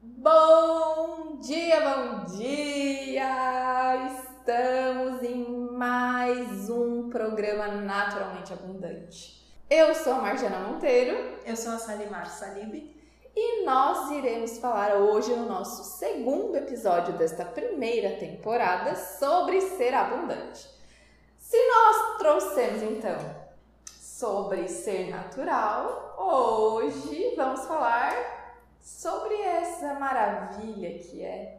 Bom dia, bom dia! Estamos em mais um programa Naturalmente Abundante. Eu sou a Marjana Monteiro. Eu sou a Salimar Salib. E nós iremos falar hoje no nosso segundo episódio desta primeira temporada sobre ser abundante. Se nós trouxemos então sobre ser natural, hoje vamos falar sobre essa maravilha que é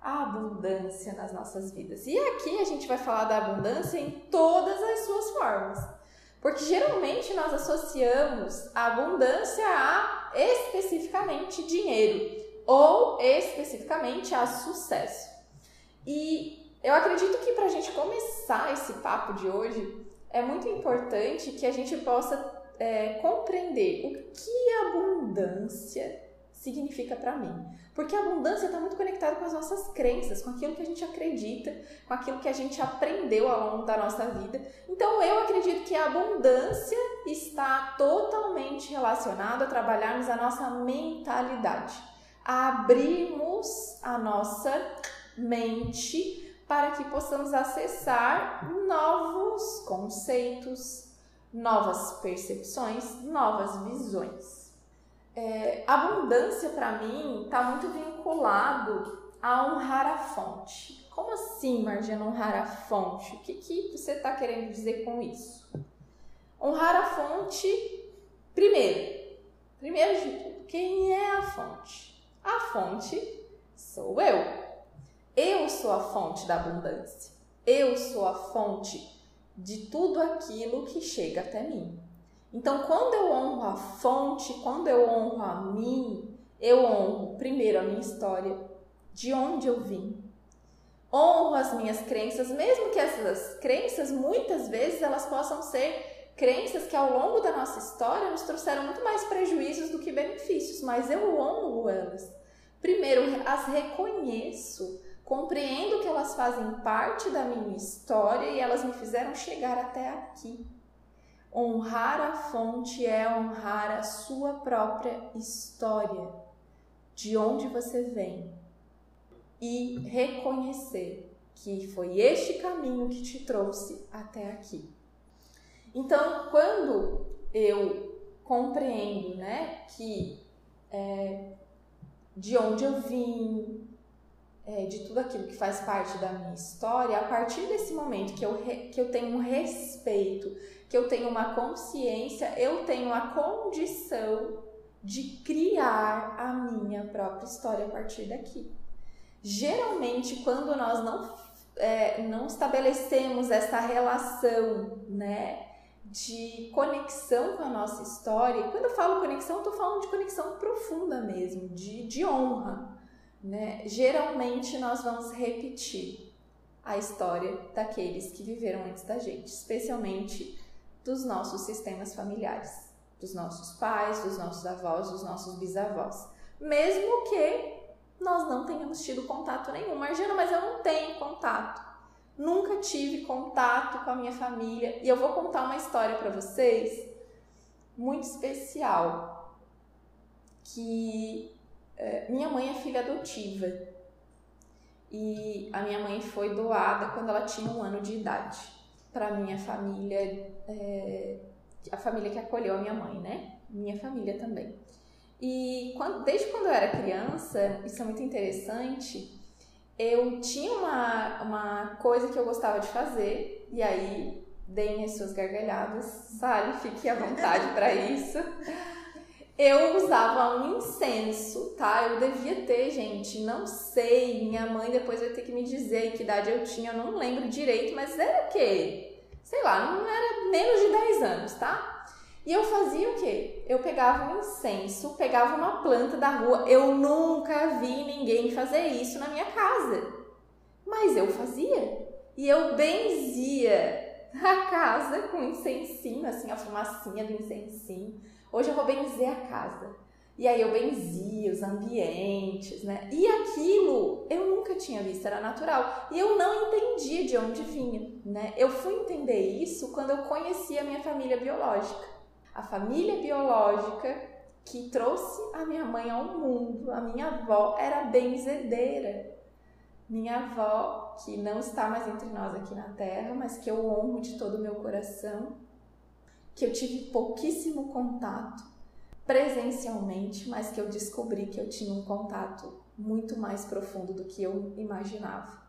a abundância nas nossas vidas. E aqui a gente vai falar da abundância em todas as suas formas. Porque geralmente nós associamos a abundância a especificamente dinheiro ou especificamente a sucesso. E eu acredito que para a gente começar esse papo de hoje, é muito importante que a gente possa é, compreender o que abundância significa para mim. Porque a abundância está muito conectada com as nossas crenças, com aquilo que a gente acredita, com aquilo que a gente aprendeu ao longo da nossa vida. Então eu acredito que a abundância está totalmente relacionada a trabalharmos a nossa mentalidade, a abrirmos a nossa mente para que possamos acessar novos conceitos, novas percepções, novas visões. É, abundância para mim está muito vinculado a honrar a fonte. Como assim, Margiana, honrar a fonte? O que, que você está querendo dizer com isso? Honrar a fonte, primeiro, primeiro de tudo, quem é a fonte? A fonte sou eu. Eu sou a fonte da abundância. Eu sou a fonte de tudo aquilo que chega até mim. Então, quando eu honro a fonte, quando eu honro a mim, eu honro primeiro a minha história, de onde eu vim. Honro as minhas crenças, mesmo que essas crenças muitas vezes elas possam ser crenças que ao longo da nossa história nos trouxeram muito mais prejuízos do que benefícios, mas eu honro elas. Primeiro, as reconheço Compreendo que elas fazem parte da minha história e elas me fizeram chegar até aqui. Honrar a fonte é honrar a sua própria história, de onde você vem, e reconhecer que foi este caminho que te trouxe até aqui. Então, quando eu compreendo, né, que é, de onde eu vim, é, de tudo aquilo que faz parte da minha história, a partir desse momento que eu, re, que eu tenho um respeito, que eu tenho uma consciência, eu tenho a condição de criar a minha própria história a partir daqui. Geralmente, quando nós não, é, não estabelecemos essa relação, né? de conexão com a nossa história. E quando eu falo conexão, eu estou falando de conexão profunda mesmo, de, de honra né? Geralmente nós vamos repetir a história daqueles que viveram antes da gente, especialmente dos nossos sistemas familiares, dos nossos pais, dos nossos avós, dos nossos bisavós. Mesmo que nós não tenhamos tido contato nenhum. Margina, mas eu não tenho contato. Nunca tive contato com a minha família. E eu vou contar uma história para vocês muito especial. Que é, minha mãe é filha adotiva e a minha mãe foi doada quando ela tinha um ano de idade para minha família, é, a família que acolheu a minha mãe, né? Minha família também. E quando, desde quando eu era criança, isso é muito interessante, eu tinha uma, uma coisa que eu gostava de fazer, e aí deem as suas gargalhadas, Sally, fique à vontade para isso eu usava um incenso, tá? Eu devia ter, gente, não sei. Minha mãe depois vai ter que me dizer que idade eu tinha, eu não lembro direito, mas era o quê? Sei lá, não era menos de 10 anos, tá? E eu fazia o quê? Eu pegava um incenso, pegava uma planta da rua. Eu nunca vi ninguém fazer isso na minha casa. Mas eu fazia. E eu benzia a casa com incensinho, assim, a fumacinha do incensinho Hoje eu vou benzer a casa. E aí eu benzia os ambientes, né? E aquilo eu nunca tinha visto, era natural. E eu não entendia de onde vinha, né? Eu fui entender isso quando eu conheci a minha família biológica. A família biológica que trouxe a minha mãe ao mundo. A minha avó era benzedeira. Minha avó, que não está mais entre nós aqui na terra, mas que eu honro de todo o meu coração, que eu tive pouquíssimo contato presencialmente, mas que eu descobri que eu tinha um contato muito mais profundo do que eu imaginava.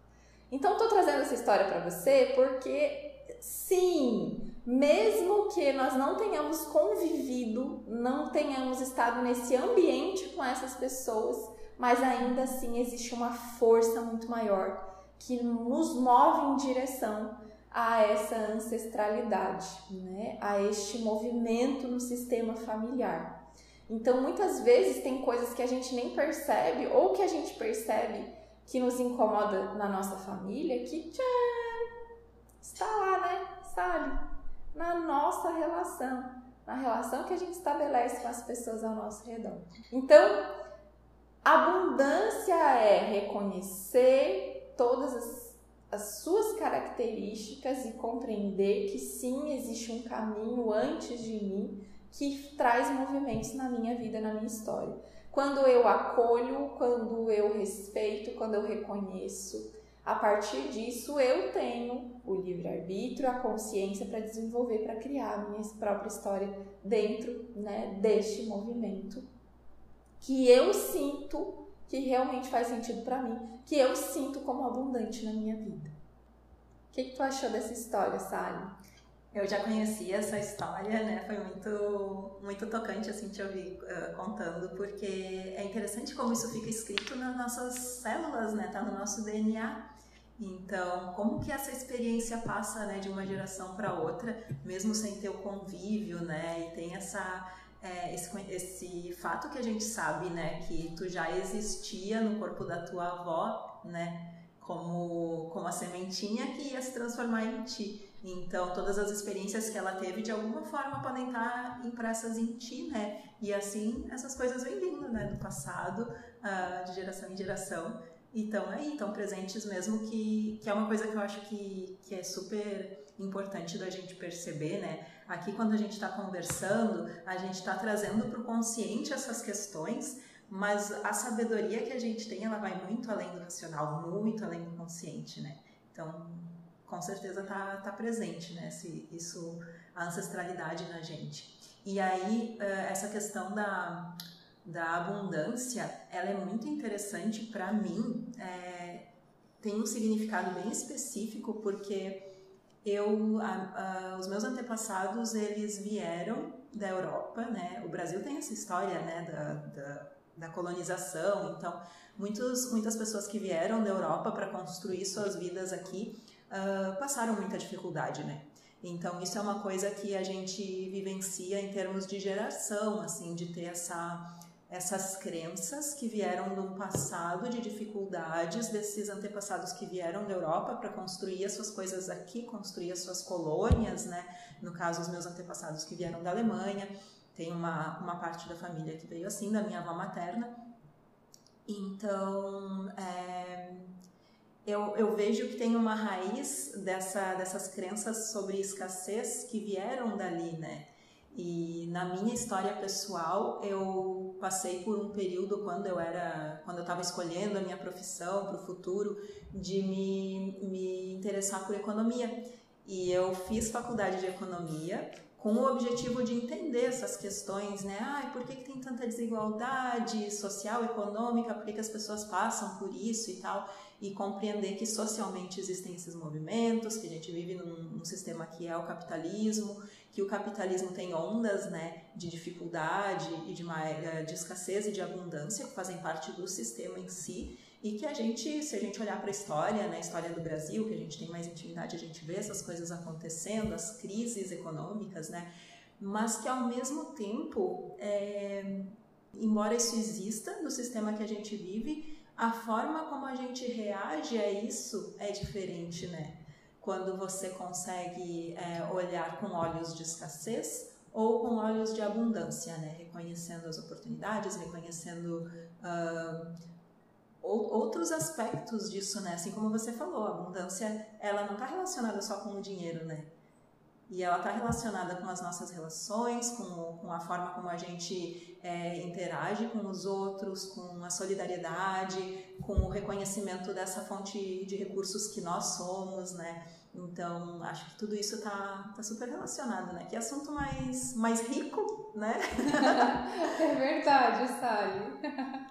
Então, estou trazendo essa história para você porque, sim, mesmo que nós não tenhamos convivido, não tenhamos estado nesse ambiente com essas pessoas, mas ainda assim existe uma força muito maior que nos move em direção a essa ancestralidade, né? a este movimento no sistema familiar. Então, muitas vezes tem coisas que a gente nem percebe ou que a gente percebe que nos incomoda na nossa família, que tchan, está lá, né? Ali, na nossa relação, na relação que a gente estabelece com as pessoas ao nosso redor. Então, abundância é reconhecer todas as, as suas características e compreender que sim, existe um caminho antes de mim que traz movimentos na minha vida, na minha história. Quando eu acolho, quando eu respeito, quando eu reconheço, a partir disso eu tenho o livre-arbítrio, a consciência para desenvolver, para criar a minha própria história dentro né, deste movimento que eu sinto que realmente faz sentido para mim, que eu sinto como abundante na minha vida. O que, que tu achou dessa história, Sally? Eu já conhecia essa história, né? Foi muito, muito tocante assim te ouvir uh, contando, porque é interessante como isso fica escrito nas nossas células, né? Tá no nosso DNA. Então, como que essa experiência passa, né, de uma geração para outra, mesmo sem ter o convívio, né? E tem essa é, esse, esse fato que a gente sabe, né, que tu já existia no corpo da tua avó, né? Como, como a sementinha que ia se transformar em ti. Então, todas as experiências que ela teve, de alguma forma, podem estar impressas em ti, né? E assim, essas coisas vêm vindo, né? Do passado, uh, de geração em geração. E estão aí, estão presentes mesmo, que, que é uma coisa que eu acho que, que é super importante da gente perceber, né? Aqui, quando a gente está conversando, a gente está trazendo para o consciente essas questões, mas a sabedoria que a gente tem, ela vai muito além do racional, muito além do consciente, né? Então, com certeza tá, tá presente, né? Se, isso, a ancestralidade na gente. E aí, eh, essa questão da, da abundância, ela é muito interessante para mim, é, tem um significado bem específico, porque eu, a, a, os meus antepassados, eles vieram da Europa, né? O Brasil tem essa história, né, da, da, da colonização, então muitos, muitas pessoas que vieram da Europa para construir suas vidas aqui uh, passaram muita dificuldade, né? Então isso é uma coisa que a gente vivencia em termos de geração, assim, de ter essa essas crenças que vieram de um passado de dificuldades desses antepassados que vieram da Europa para construir as suas coisas aqui, construir as suas colônias, né? No caso, os meus antepassados que vieram da Alemanha, tem uma, uma parte da família que veio assim, da minha avó materna. Então, é, eu, eu vejo que tem uma raiz dessa, dessas crenças sobre escassez que vieram dali, né? E na minha história pessoal, eu passei por um período quando eu era, quando eu estava escolhendo a minha profissão para o futuro, de me, me interessar por economia. E eu fiz faculdade de economia com o objetivo de entender essas questões, né? Ah, por que, que tem tanta desigualdade social, econômica? Por que, que as pessoas passam por isso e tal? E compreender que socialmente existem esses movimentos, que a gente vive num, num sistema que é o capitalismo, que o capitalismo tem ondas, né, de dificuldade e de, eh, de escassez e de abundância que fazem parte do sistema em si e que a gente, se a gente olhar para a história, né, a história do Brasil, que a gente tem mais intimidade, a gente vê essas coisas acontecendo, as crises econômicas, né, mas que ao mesmo tempo, é, embora isso exista no sistema que a gente vive, a forma como a gente reage a isso é diferente, né? Quando você consegue é, olhar com olhos de escassez ou com olhos de abundância, né? Reconhecendo as oportunidades, reconhecendo uh, outros aspectos disso, né? Assim como você falou, a abundância, ela não está relacionada só com o dinheiro, né? E ela está relacionada com as nossas relações, com, com a forma como a gente é, interage com os outros, com a solidariedade, com o reconhecimento dessa fonte de recursos que nós somos, né? Então, acho que tudo isso está tá super relacionado, né? Que assunto mais, mais rico, né? é verdade, Sally.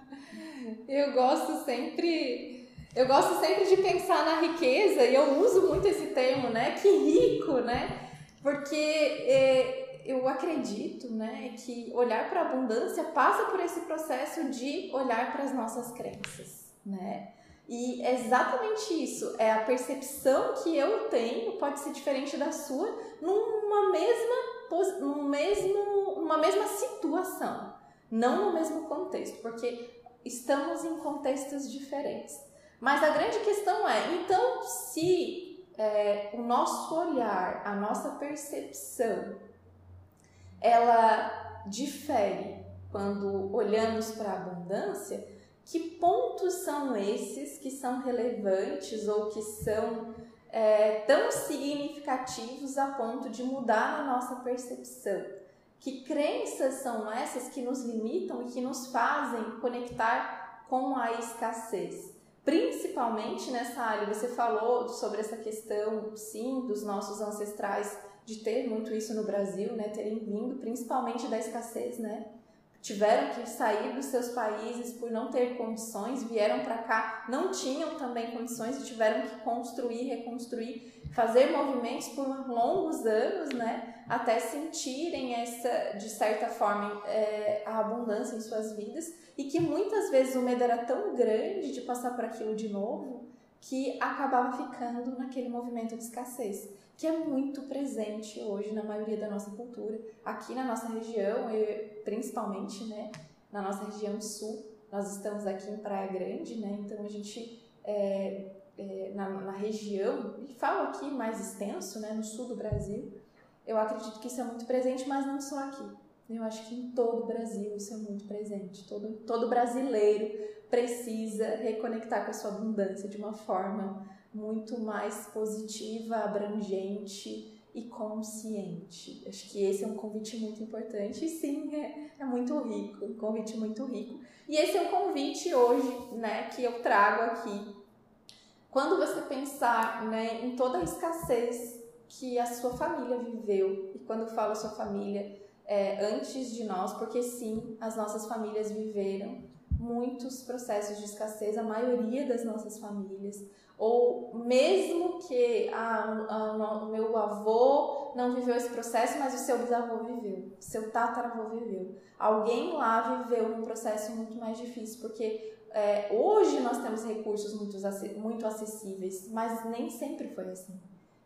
Eu gosto sempre eu gosto sempre de pensar na riqueza e eu uso muito esse termo, né? Que rico, né? Porque é, eu acredito, né, que olhar para a abundância passa por esse processo de olhar para as nossas crenças, né? E é exatamente isso, é a percepção que eu tenho pode ser diferente da sua numa mesma, mesmo, numa mesma situação, não no mesmo contexto, porque estamos em contextos diferentes. Mas a grande questão é, então, se é, o nosso olhar, a nossa percepção, ela difere quando olhamos para a abundância, que pontos são esses que são relevantes ou que são é, tão significativos a ponto de mudar a nossa percepção? Que crenças são essas que nos limitam e que nos fazem conectar com a escassez? Principalmente nessa área, você falou sobre essa questão, sim, dos nossos ancestrais de ter muito isso no Brasil, né, terem vindo principalmente da escassez, né? Tiveram que sair dos seus países por não ter condições, vieram para cá, não tinham também condições e tiveram que construir, reconstruir, fazer movimentos por longos anos, né, até sentirem essa, de certa forma, é, a abundância em suas vidas. E que muitas vezes o medo era tão grande de passar por aquilo de novo que acabava ficando naquele movimento de escassez, que é muito presente hoje na maioria da nossa cultura, aqui na nossa região, principalmente, né, na nossa região sul. Nós estamos aqui em Praia Grande, né, então a gente é, é, na, na, região, e falo aqui mais extenso, né, no sul do Brasil, eu acredito que isso é muito presente, mas não só aqui. Eu acho que em todo o Brasil isso é muito presente. Todo, todo brasileiro precisa reconectar com a sua abundância de uma forma muito mais positiva, abrangente e consciente. Acho que esse é um convite muito importante e sim, é, é muito rico, um convite muito rico. E esse é um convite hoje, né, que eu trago aqui. Quando você pensar, né, em toda a escassez que a sua família viveu, e quando eu falo sua família, é, antes de nós, porque sim, as nossas famílias viveram muitos processos de escassez, a maioria das nossas famílias, ou mesmo que o meu avô não viveu esse processo, mas o seu bisavô viveu, seu tataravô viveu. Alguém lá viveu um processo muito mais difícil, porque é, hoje nós temos recursos muito, muito acessíveis, mas nem sempre foi assim.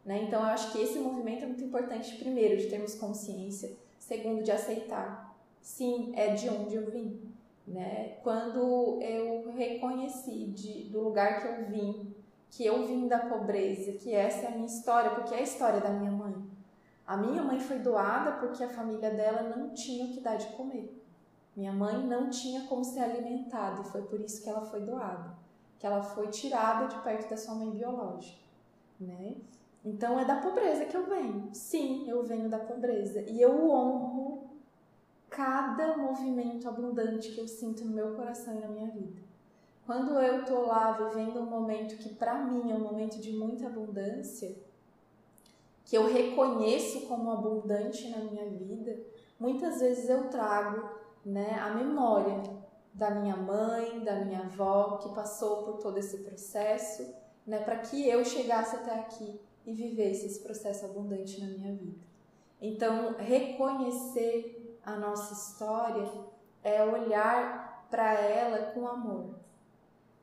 Né? Então eu acho que esse movimento é muito importante, primeiro, de termos consciência segundo de aceitar. Sim, é de onde eu vim. Né? Quando eu reconheci de, do lugar que eu vim, que eu vim da pobreza, que essa é a minha história, porque é a história da minha mãe. A minha mãe foi doada porque a família dela não tinha o que dar de comer. Minha mãe não tinha como ser alimentada e foi por isso que ela foi doada, que ela foi tirada de perto da sua mãe biológica, né? Então é da pobreza que eu venho. Sim, eu venho da pobreza. E eu honro cada movimento abundante que eu sinto no meu coração e na minha vida. Quando eu tô lá vivendo um momento que para mim é um momento de muita abundância, que eu reconheço como abundante na minha vida, muitas vezes eu trago, né, a memória da minha mãe, da minha avó que passou por todo esse processo, né, para que eu chegasse até aqui e vivesse esse processo abundante na minha vida. Então, reconhecer a nossa história é olhar para ela com amor,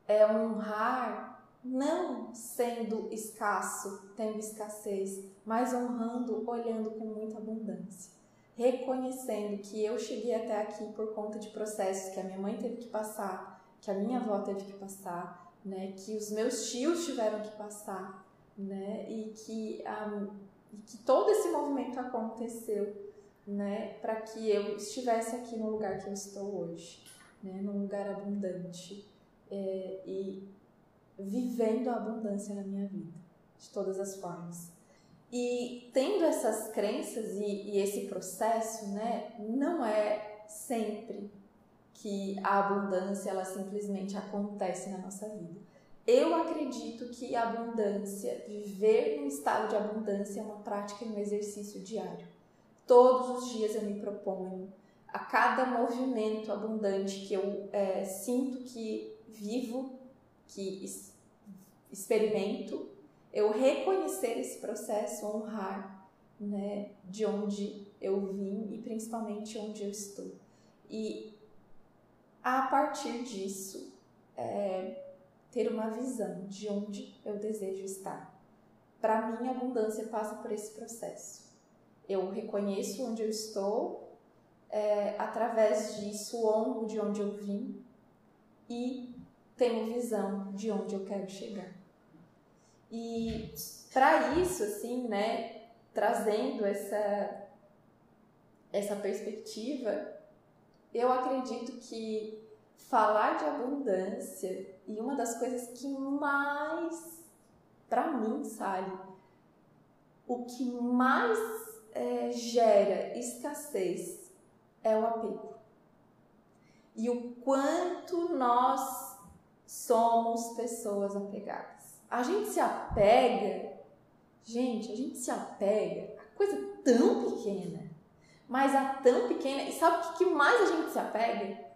é honrar não sendo escasso, tendo escassez, mas honrando, olhando com muita abundância. Reconhecendo que eu cheguei até aqui por conta de processos que a minha mãe teve que passar, que a minha avó teve que passar, né, que os meus tios tiveram que passar, né? E que, um, e que todo esse movimento aconteceu, né? Para que eu estivesse aqui no lugar que eu estou hoje, né? Num lugar abundante é, e vivendo a abundância na minha vida, de todas as formas. E tendo essas crenças e, e esse processo, né, não é sempre que a abundância ela simplesmente acontece na nossa vida. Eu acredito que a abundância, viver num estado de abundância é uma prática e um exercício diário. Todos os dias eu me proponho, a cada movimento abundante que eu é, sinto que vivo, que experimento, eu reconhecer esse processo, honrar né, de onde eu vim e principalmente onde eu estou. E a partir disso, é, ter uma visão de onde eu desejo estar. Para mim, a abundância passa por esse processo. Eu reconheço onde eu estou, é, através disso, honro de onde eu vim e tenho visão de onde eu quero chegar. E para isso, assim, né, trazendo essa, essa perspectiva, eu acredito que falar de abundância e uma das coisas que mais, para mim, Sally, o que mais é, gera escassez é o apego. E o quanto nós somos pessoas apegadas. A gente se apega, gente, a gente se apega a coisa tão pequena, mas a tão pequena. E sabe o que mais a gente se apega?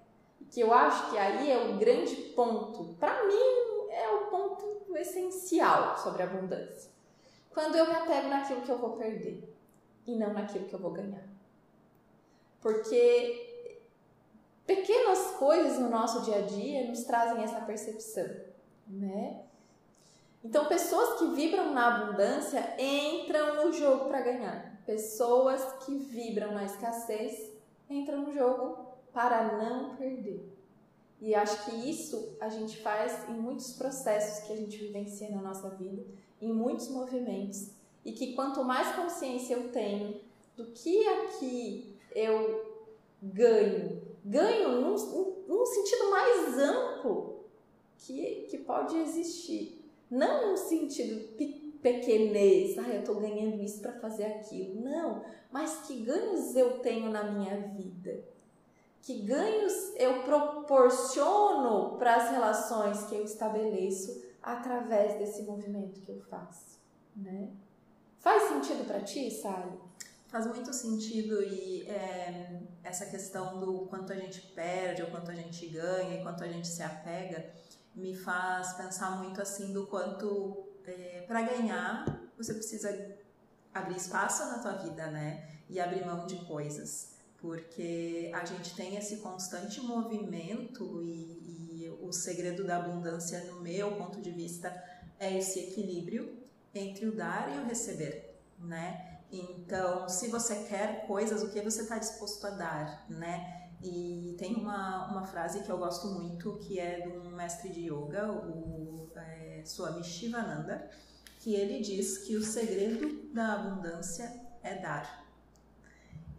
que eu acho que aí é o grande ponto, para mim é o ponto essencial sobre abundância. Quando eu me apego naquilo que eu vou perder e não naquilo que eu vou ganhar. Porque pequenas coisas no nosso dia a dia nos trazem essa percepção, né? Então, pessoas que vibram na abundância entram no jogo para ganhar. Pessoas que vibram na escassez entram no jogo para não perder. E acho que isso a gente faz em muitos processos que a gente vivencia na nossa vida, em muitos movimentos, e que quanto mais consciência eu tenho do que aqui eu ganho, ganho num, num sentido mais amplo que, que pode existir. Não num sentido pequenez, ah, eu estou ganhando isso para fazer aquilo. Não, mas que ganhos eu tenho na minha vida que ganhos eu proporciono para as relações que eu estabeleço através desse movimento que eu faço, né? Faz sentido para ti, Sally? Faz muito sentido e é, essa questão do quanto a gente perde, ou quanto a gente ganha, e quanto a gente se apega, me faz pensar muito assim do quanto é, para ganhar você precisa abrir espaço na tua vida, né? E abrir mão de coisas porque a gente tem esse constante movimento e, e, o segredo da abundância, no meu ponto de vista, é esse equilíbrio entre o dar e o receber, né? Então, se você quer coisas, o que você está disposto a dar, né? E tem uma, uma frase que eu gosto muito, que é de um mestre de yoga, o é, Swami Shivananda, que ele diz que o segredo da abundância é dar.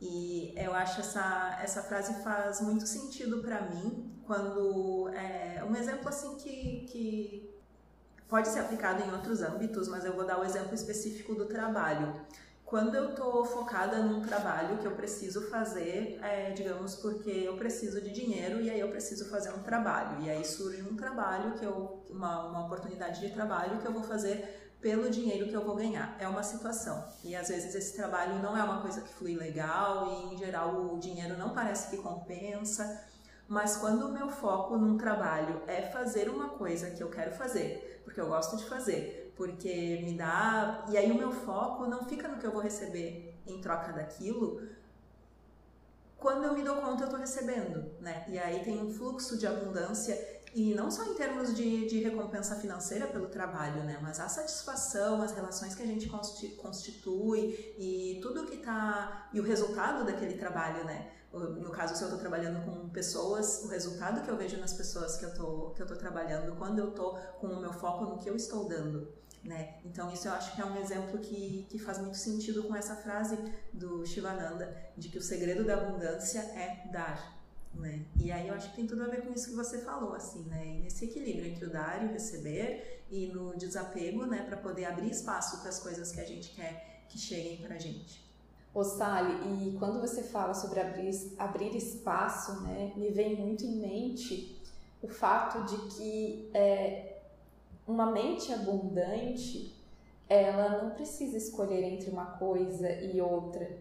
E eu acho essa, essa frase faz muito sentido para mim quando é um exemplo assim que, que pode ser aplicado em outros âmbitos, mas eu vou dar o exemplo específico do trabalho. Quando eu estou focada num trabalho que eu preciso fazer, é, digamos, porque eu preciso de dinheiro e aí eu preciso fazer um trabalho. E aí surge um trabalho que eu, uma, uma oportunidade de trabalho que eu vou fazer pelo dinheiro que eu vou ganhar. É uma situação. E às vezes esse trabalho não é uma coisa que flui legal e em geral o dinheiro não parece que compensa. Mas quando o meu foco num trabalho é fazer uma coisa que eu quero fazer, porque eu gosto de fazer, porque me dá. E aí o meu foco não fica no que eu vou receber em troca daquilo, quando eu me dou conta eu estou recebendo, né? E aí tem um fluxo de abundância e não só em termos de, de recompensa financeira pelo trabalho, né? Mas a satisfação, as relações que a gente constitui e tudo que tá. e o resultado daquele trabalho, né? No caso, se eu estou trabalhando com pessoas, o resultado que eu vejo nas pessoas que eu tô, que eu tô trabalhando, quando eu tô com o meu foco no que eu estou dando. Né? Então isso eu acho que é um exemplo que, que faz muito sentido com essa frase do Shivananda de que o segredo da abundância é dar, né? E aí eu acho que tem tudo a ver com isso que você falou, assim, né? E nesse equilíbrio entre o dar e o receber e no desapego, né, para poder abrir espaço para as coisas que a gente quer que cheguem para a gente. Ô Sally, e quando você fala sobre abrir, abrir espaço, né, me vem muito em mente o fato de que é, uma mente abundante, ela não precisa escolher entre uma coisa e outra,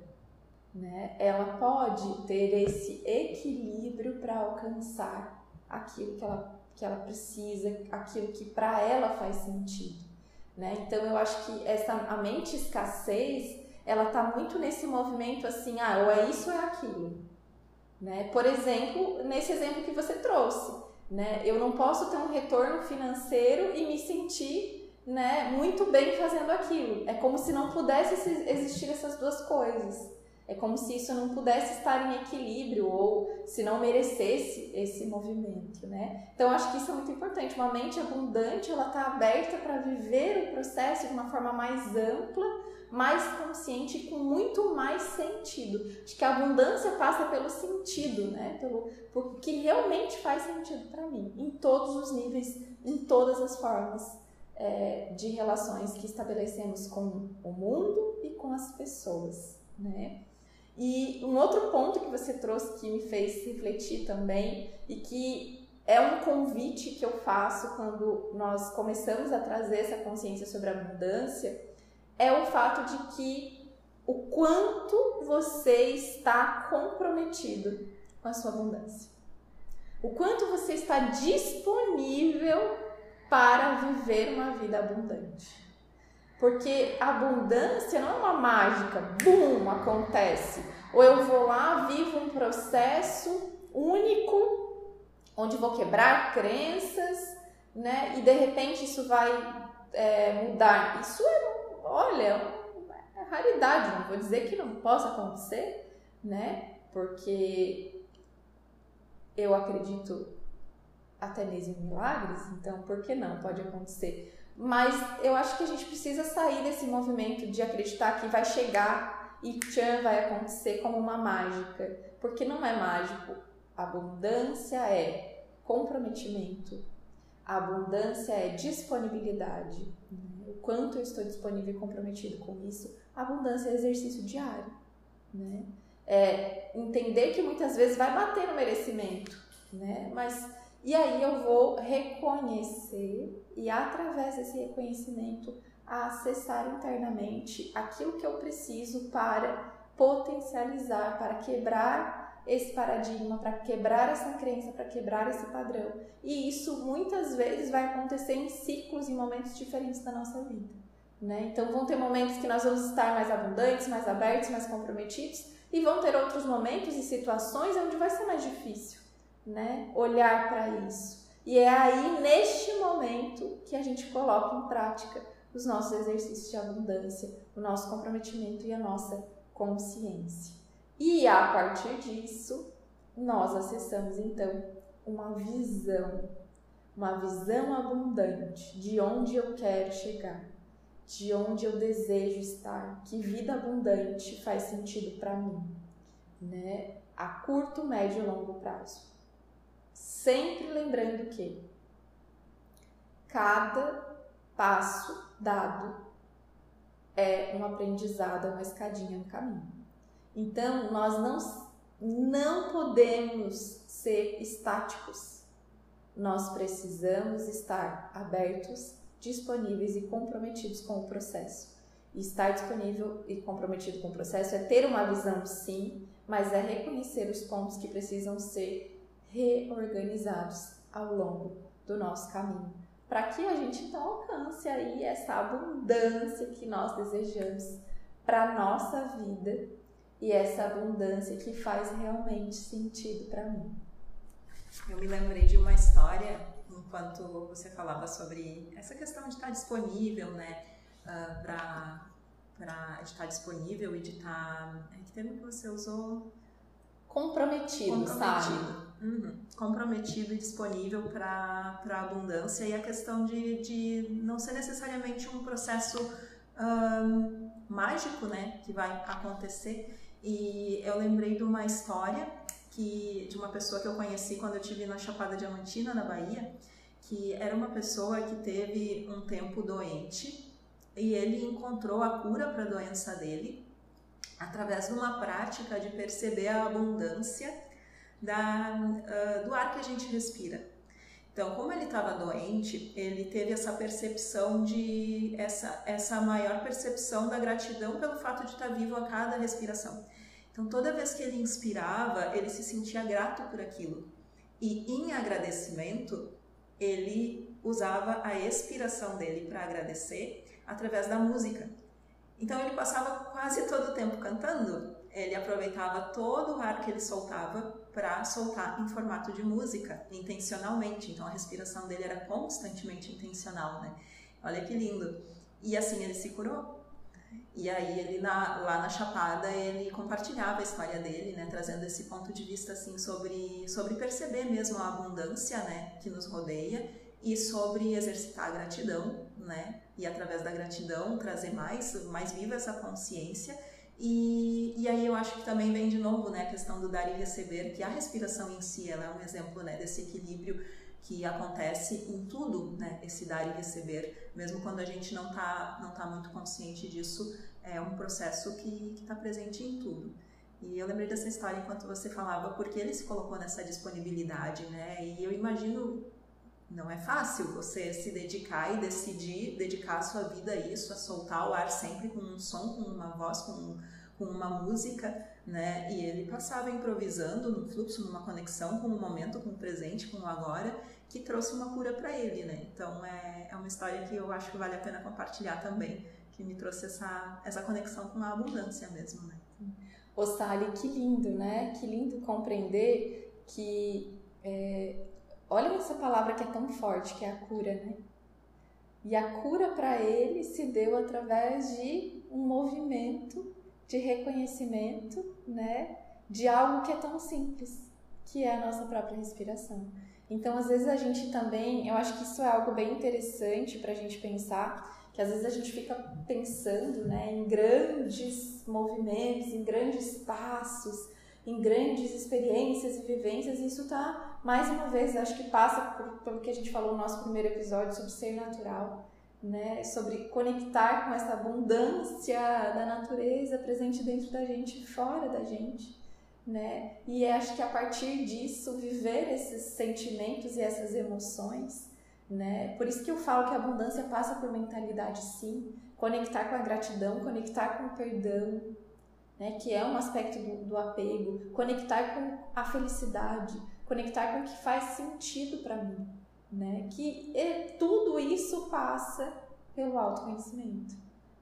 né? Ela pode ter esse equilíbrio para alcançar aquilo que ela, que ela precisa, aquilo que para ela faz sentido, né? Então eu acho que essa a mente escassez ela tá muito nesse movimento assim, ah, ou é isso ou é aquilo. Né? Por exemplo, nesse exemplo que você trouxe, né? Eu não posso ter um retorno financeiro e me sentir, né, muito bem fazendo aquilo. É como se não pudesse existir essas duas coisas. É como se isso não pudesse estar em equilíbrio ou se não merecesse esse movimento, né? Então acho que isso é muito importante. Uma mente abundante, ela está aberta para viver o processo de uma forma mais ampla, mais consciente e com muito mais sentido. Acho que a abundância passa pelo sentido, né? Pelo por que realmente faz sentido para mim, em todos os níveis, em todas as formas é, de relações que estabelecemos com o mundo e com as pessoas, né? E um outro ponto que você trouxe que me fez refletir também e que é um convite que eu faço quando nós começamos a trazer essa consciência sobre a abundância é o fato de que o quanto você está comprometido com a sua abundância. O quanto você está disponível para viver uma vida abundante. Porque abundância não é uma mágica, bum, acontece. Ou eu vou lá, vivo um processo único, onde vou quebrar crenças, né? E de repente isso vai é, mudar. Isso é, olha, é raridade, não vou dizer que não possa acontecer, né? Porque eu acredito até mesmo em milagres, então por que não? Pode acontecer. Mas eu acho que a gente precisa sair desse movimento de acreditar que vai chegar e tchan vai acontecer como uma mágica, porque não é mágico. Abundância é comprometimento, abundância é disponibilidade. O quanto eu estou disponível e comprometido com isso. Abundância é exercício diário. Né? É entender que muitas vezes vai bater no merecimento, né? mas e aí eu vou reconhecer e através desse reconhecimento acessar internamente aquilo que eu preciso para potencializar, para quebrar esse paradigma, para quebrar essa crença, para quebrar esse padrão. E isso muitas vezes vai acontecer em ciclos, em momentos diferentes da nossa vida. Né? Então vão ter momentos que nós vamos estar mais abundantes, mais abertos, mais comprometidos, e vão ter outros momentos e situações onde vai ser mais difícil né, olhar para isso. E é aí, neste momento, que a gente coloca em prática os nossos exercícios de abundância, o nosso comprometimento e a nossa consciência. E a partir disso, nós acessamos então uma visão, uma visão abundante de onde eu quero chegar, de onde eu desejo estar, que vida abundante faz sentido para mim, né? A curto, médio e longo prazo. Sempre lembrando que cada passo dado é um aprendizado, é uma escadinha no caminho. Então, nós não, não podemos ser estáticos. Nós precisamos estar abertos, disponíveis e comprometidos com o processo. E estar disponível e comprometido com o processo é ter uma visão, sim, mas é reconhecer os pontos que precisam ser reorganizados ao longo do nosso caminho, para que a gente então alcance aí essa abundância que nós desejamos para a nossa vida e essa abundância que faz realmente sentido para mim. Eu me lembrei de uma história enquanto você falava sobre essa questão de estar disponível, né, uh, para para estar disponível e de estar. É que termo que você usou? Comprometido, comprometido. sabe? Uhum. Comprometido e disponível para a abundância e a questão de, de não ser necessariamente um processo mágico, né, que vai acontecer. E eu lembrei de uma história que de uma pessoa que eu conheci quando eu estive na Chapada Diamantina, na Bahia, que era uma pessoa que teve um tempo doente e ele encontrou a cura para a doença dele através de uma prática de perceber a abundância da, uh, do ar que a gente respira. Então, como ele estava doente, ele teve essa percepção de essa essa maior percepção da gratidão pelo fato de estar vivo a cada respiração. Então, toda vez que ele inspirava, ele se sentia grato por aquilo. E em agradecimento, ele usava a expiração dele para agradecer através da música. Então, ele passava quase todo o tempo cantando. Ele aproveitava todo o ar que ele soltava para soltar em formato de música, intencionalmente. Então a respiração dele era constantemente intencional, né? Olha que lindo. E assim ele se curou. E aí ele na, lá na Chapada ele compartilhava a história dele, né, trazendo esse ponto de vista assim sobre sobre perceber mesmo a abundância, né, que nos rodeia e sobre exercitar a gratidão, né, e através da gratidão trazer mais mais viva essa consciência e, e aí eu acho que também vem de novo né, a questão do dar e receber, que a respiração em si ela é um exemplo né, desse equilíbrio que acontece em tudo, né, esse dar e receber, mesmo quando a gente não está não tá muito consciente disso, é um processo que está presente em tudo. E eu lembrei dessa história enquanto você falava, porque ele se colocou nessa disponibilidade, né? E eu imagino, não é fácil você se dedicar e decidir dedicar a sua vida a isso, a soltar o ar sempre com um som, com uma voz, com, com uma música, né? E ele passava improvisando no fluxo, numa conexão com o momento, com o presente, com o agora, que trouxe uma cura para ele, né? Então é, é uma história que eu acho que vale a pena compartilhar também, que me trouxe essa, essa conexão com a abundância mesmo, né? Ô Sally, que lindo, né? Que lindo compreender que é, olha essa palavra que é tão forte, que é a cura, né? E a cura para ele se deu através de um movimento de reconhecimento, né, de algo que é tão simples, que é a nossa própria respiração. Então, às vezes a gente também, eu acho que isso é algo bem interessante para a gente pensar, que às vezes a gente fica pensando, né, em grandes movimentos, em grandes passos, em grandes experiências e vivências, e isso está, mais uma vez, acho que passa por, pelo que a gente falou no nosso primeiro episódio sobre ser natural, né? sobre conectar com essa abundância da natureza presente dentro da gente e fora da gente. Né? E acho que a partir disso, viver esses sentimentos e essas emoções, né? Por isso que eu falo que a abundância passa por mentalidade, sim. Conectar com a gratidão, conectar com o perdão, né, que é um aspecto do, do, apego, conectar com a felicidade, conectar com o que faz sentido para mim, né, que tudo isso passa pelo autoconhecimento,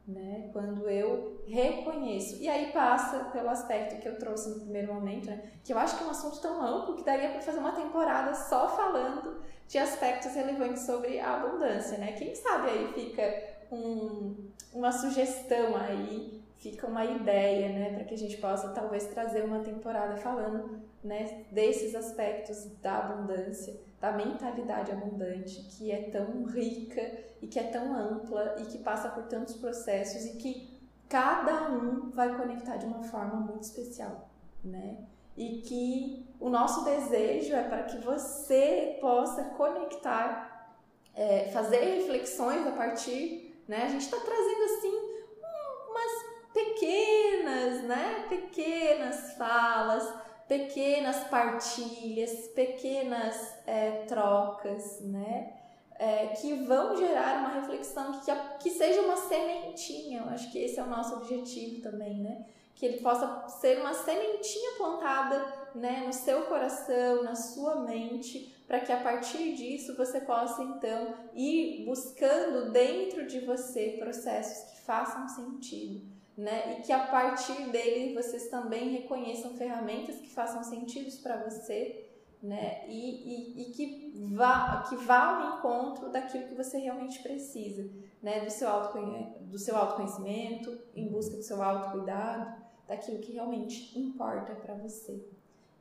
né, quando eu reconheço, e aí passa pelo aspecto que eu trouxe no primeiro momento, né, que eu acho que é um assunto tão amplo que daria para fazer uma temporada só falando de aspectos relevantes sobre a abundância, né, quem sabe aí fica um, uma sugestão aí fica uma ideia, né, para que a gente possa talvez trazer uma temporada falando, né, desses aspectos da abundância, da mentalidade abundante, que é tão rica e que é tão ampla e que passa por tantos processos e que cada um vai conectar de uma forma muito especial, né? E que o nosso desejo é para que você possa conectar, é, fazer reflexões a partir, né? A gente está trazendo assim umas pequenas, né? Pequenas falas, pequenas partilhas, pequenas é, trocas, né? É, que vão gerar uma reflexão que, que seja uma sementinha. Eu acho que esse é o nosso objetivo também, né? Que ele possa ser uma sementinha plantada né, no seu coração, na sua mente, para que a partir disso você possa então ir buscando dentro de você processos que façam sentido né? E que a partir dele vocês também reconheçam ferramentas que façam sentido para você, né? E, e, e, que, vá, que vá ao encontro daquilo que você realmente precisa, né? Do seu, do seu autoconhecimento, em busca do seu autocuidado, daquilo que realmente importa para você.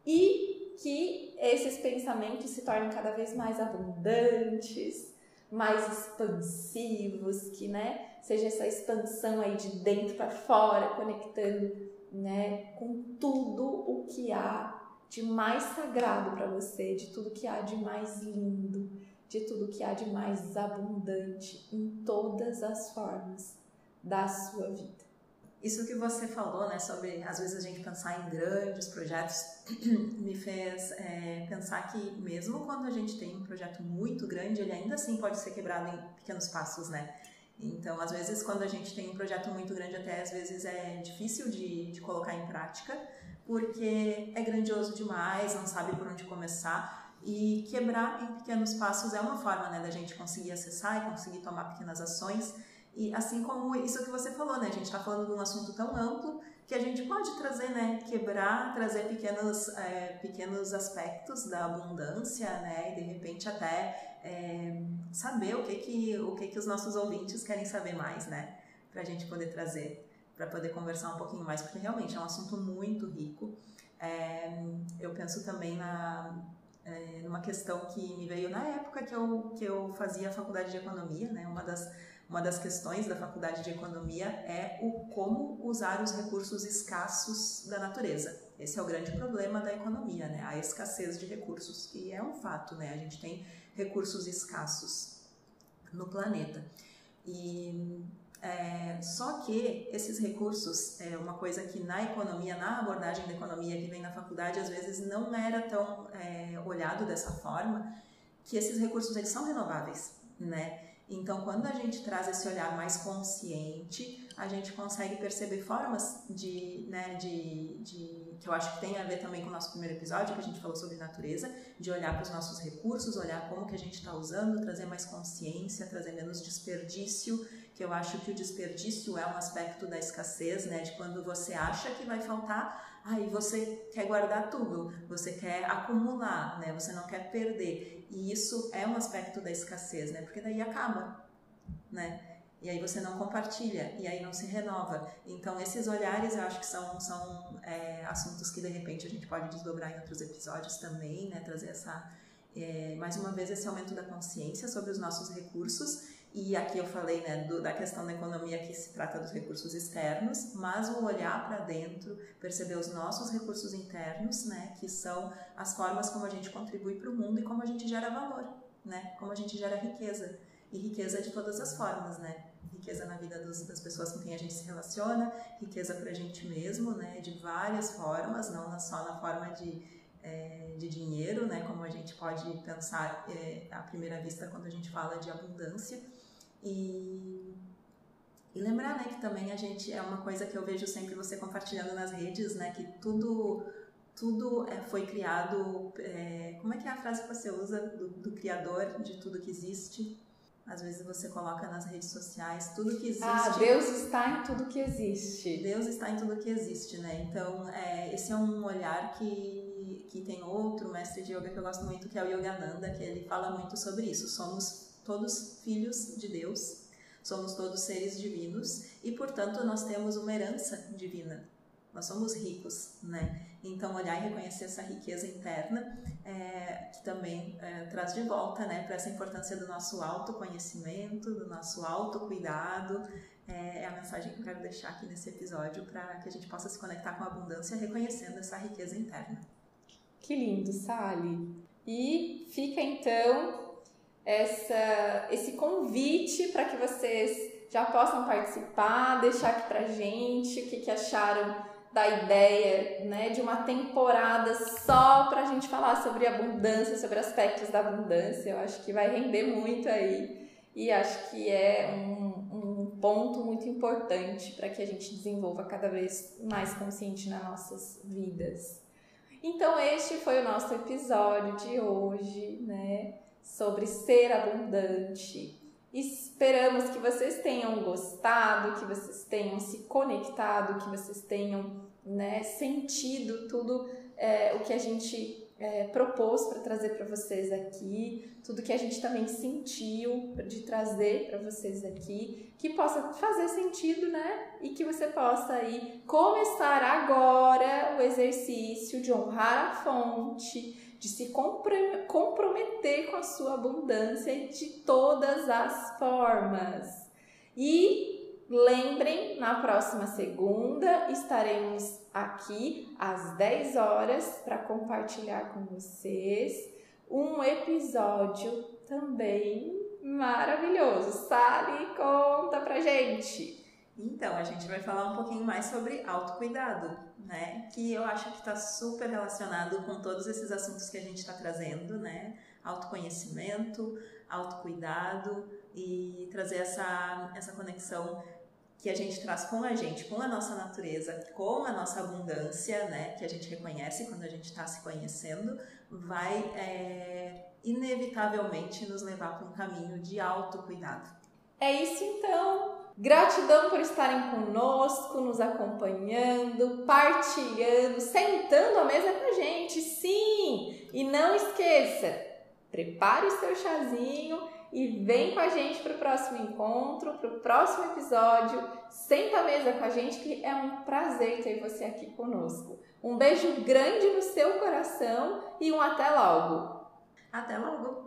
E que esses pensamentos se tornem cada vez mais abundantes, mais expansivos, que, né? Seja essa expansão aí de dentro para fora, conectando, né, com tudo o que há de mais sagrado para você, de tudo que há de mais lindo, de tudo que há de mais abundante em todas as formas, da sua vida. Isso que você falou, né, sobre às vezes a gente pensar em grandes projetos, me fez é, pensar que mesmo quando a gente tem um projeto muito grande, ele ainda assim pode ser quebrado em pequenos passos, né? Então, às vezes, quando a gente tem um projeto muito grande, até às vezes é difícil de, de colocar em prática, porque é grandioso demais, não sabe por onde começar. E quebrar em pequenos passos é uma forma né, da gente conseguir acessar e conseguir tomar pequenas ações e assim como isso que você falou, né? A gente está falando de um assunto tão amplo que a gente pode trazer, né? Quebrar, trazer pequenos, é, pequenos aspectos da abundância, né? E de repente até é, saber o que que, o que que os nossos ouvintes querem saber mais, né? Para a gente poder trazer, para poder conversar um pouquinho mais, porque realmente é um assunto muito rico. É, eu penso também na, é, numa questão que me veio na época que eu, que eu fazia a faculdade de economia, né? Uma das uma das questões da faculdade de economia é o como usar os recursos escassos da natureza. Esse é o grande problema da economia, né? A escassez de recursos, que é um fato, né? A gente tem recursos escassos no planeta. E é, só que esses recursos é uma coisa que na economia, na abordagem da economia que vem na faculdade, às vezes não era tão é, olhado dessa forma, que esses recursos eles são renováveis, né? Então, quando a gente traz esse olhar mais consciente, a gente consegue perceber formas de, né, de, de, que eu acho que tem a ver também com o nosso primeiro episódio, que a gente falou sobre natureza, de olhar para os nossos recursos, olhar como que a gente está usando, trazer mais consciência, trazer menos desperdício, que eu acho que o desperdício é um aspecto da escassez, né, de quando você acha que vai faltar, aí você quer guardar tudo, você quer acumular, né, você não quer perder. E isso é um aspecto da escassez, né? Porque daí acaba, né? E aí você não compartilha, e aí não se renova. Então, esses olhares eu acho que são, são é, assuntos que de repente a gente pode desdobrar em outros episódios também, né? Trazer essa, é, mais uma vez, esse aumento da consciência sobre os nossos recursos e aqui eu falei né, do, da questão da economia que se trata dos recursos externos, mas o olhar para dentro, perceber os nossos recursos internos, né, que são as formas como a gente contribui para o mundo e como a gente gera valor, né, como a gente gera riqueza. E riqueza de todas as formas, né? Riqueza na vida dos, das pessoas com quem a gente se relaciona, riqueza para a gente mesmo, né? De várias formas, não só na forma de é, de dinheiro, né, como a gente pode pensar é, à primeira vista quando a gente fala de abundância, e, e lembrar, né, que também a gente é uma coisa que eu vejo sempre você compartilhando nas redes, né, que tudo tudo é, foi criado. É, como é que é a frase que você usa do, do, criador de tudo que existe? Às vezes você coloca nas redes sociais tudo que existe. Ah, Deus está em tudo que existe. Deus está em tudo que existe, né? Então, é, esse é um olhar que, que tem outro mestre de yoga que eu gosto muito, que é o Yogananda, que ele fala muito sobre isso. Somos todos filhos de Deus, somos todos seres divinos e, portanto, nós temos uma herança divina. Nós somos ricos, né? Então, olhar e reconhecer essa riqueza interna, é, que também é, traz de volta, né, para essa importância do nosso autoconhecimento, do nosso autocuidado. É, é a mensagem que eu quero deixar aqui nesse episódio para que a gente possa se conectar com a abundância, reconhecendo essa riqueza interna. Que lindo, Sally! E fica então essa, esse convite para que vocês já possam participar, deixar aqui pra gente o que, que acharam da ideia né, de uma temporada só para a gente falar sobre abundância, sobre aspectos da abundância. Eu acho que vai render muito aí e acho que é um, um ponto muito importante para que a gente desenvolva cada vez mais consciente nas nossas vidas. Então, este foi o nosso episódio de hoje, né? Sobre ser abundante. Esperamos que vocês tenham gostado, que vocês tenham se conectado, que vocês tenham né, sentido tudo é, o que a gente é, propôs para trazer para vocês aqui, tudo que a gente também sentiu de trazer para vocês aqui, que possa fazer sentido, né? E que você possa aí começar agora o exercício de honrar a fonte, de se comprometer com a sua abundância de todas as formas. E lembrem, na próxima segunda estaremos aqui às 10 horas para compartilhar com vocês um episódio também maravilhoso. Sally, conta pra gente! Então, a gente vai falar um pouquinho mais sobre autocuidado, né? Que eu acho que está super relacionado com todos esses assuntos que a gente está trazendo, né? Autoconhecimento, autocuidado e trazer essa, essa conexão que a gente traz com a gente, com a nossa natureza, com a nossa abundância, né? Que a gente reconhece quando a gente está se conhecendo, vai é, inevitavelmente nos levar para um caminho de autocuidado. É isso então. Gratidão por estarem conosco, nos acompanhando, partilhando, sentando à mesa com a gente, sim! E não esqueça, prepare o seu chazinho e vem com a gente para o próximo encontro, para o próximo episódio. Senta à mesa com a gente que é um prazer ter você aqui conosco. Um beijo grande no seu coração e um até logo! Até logo!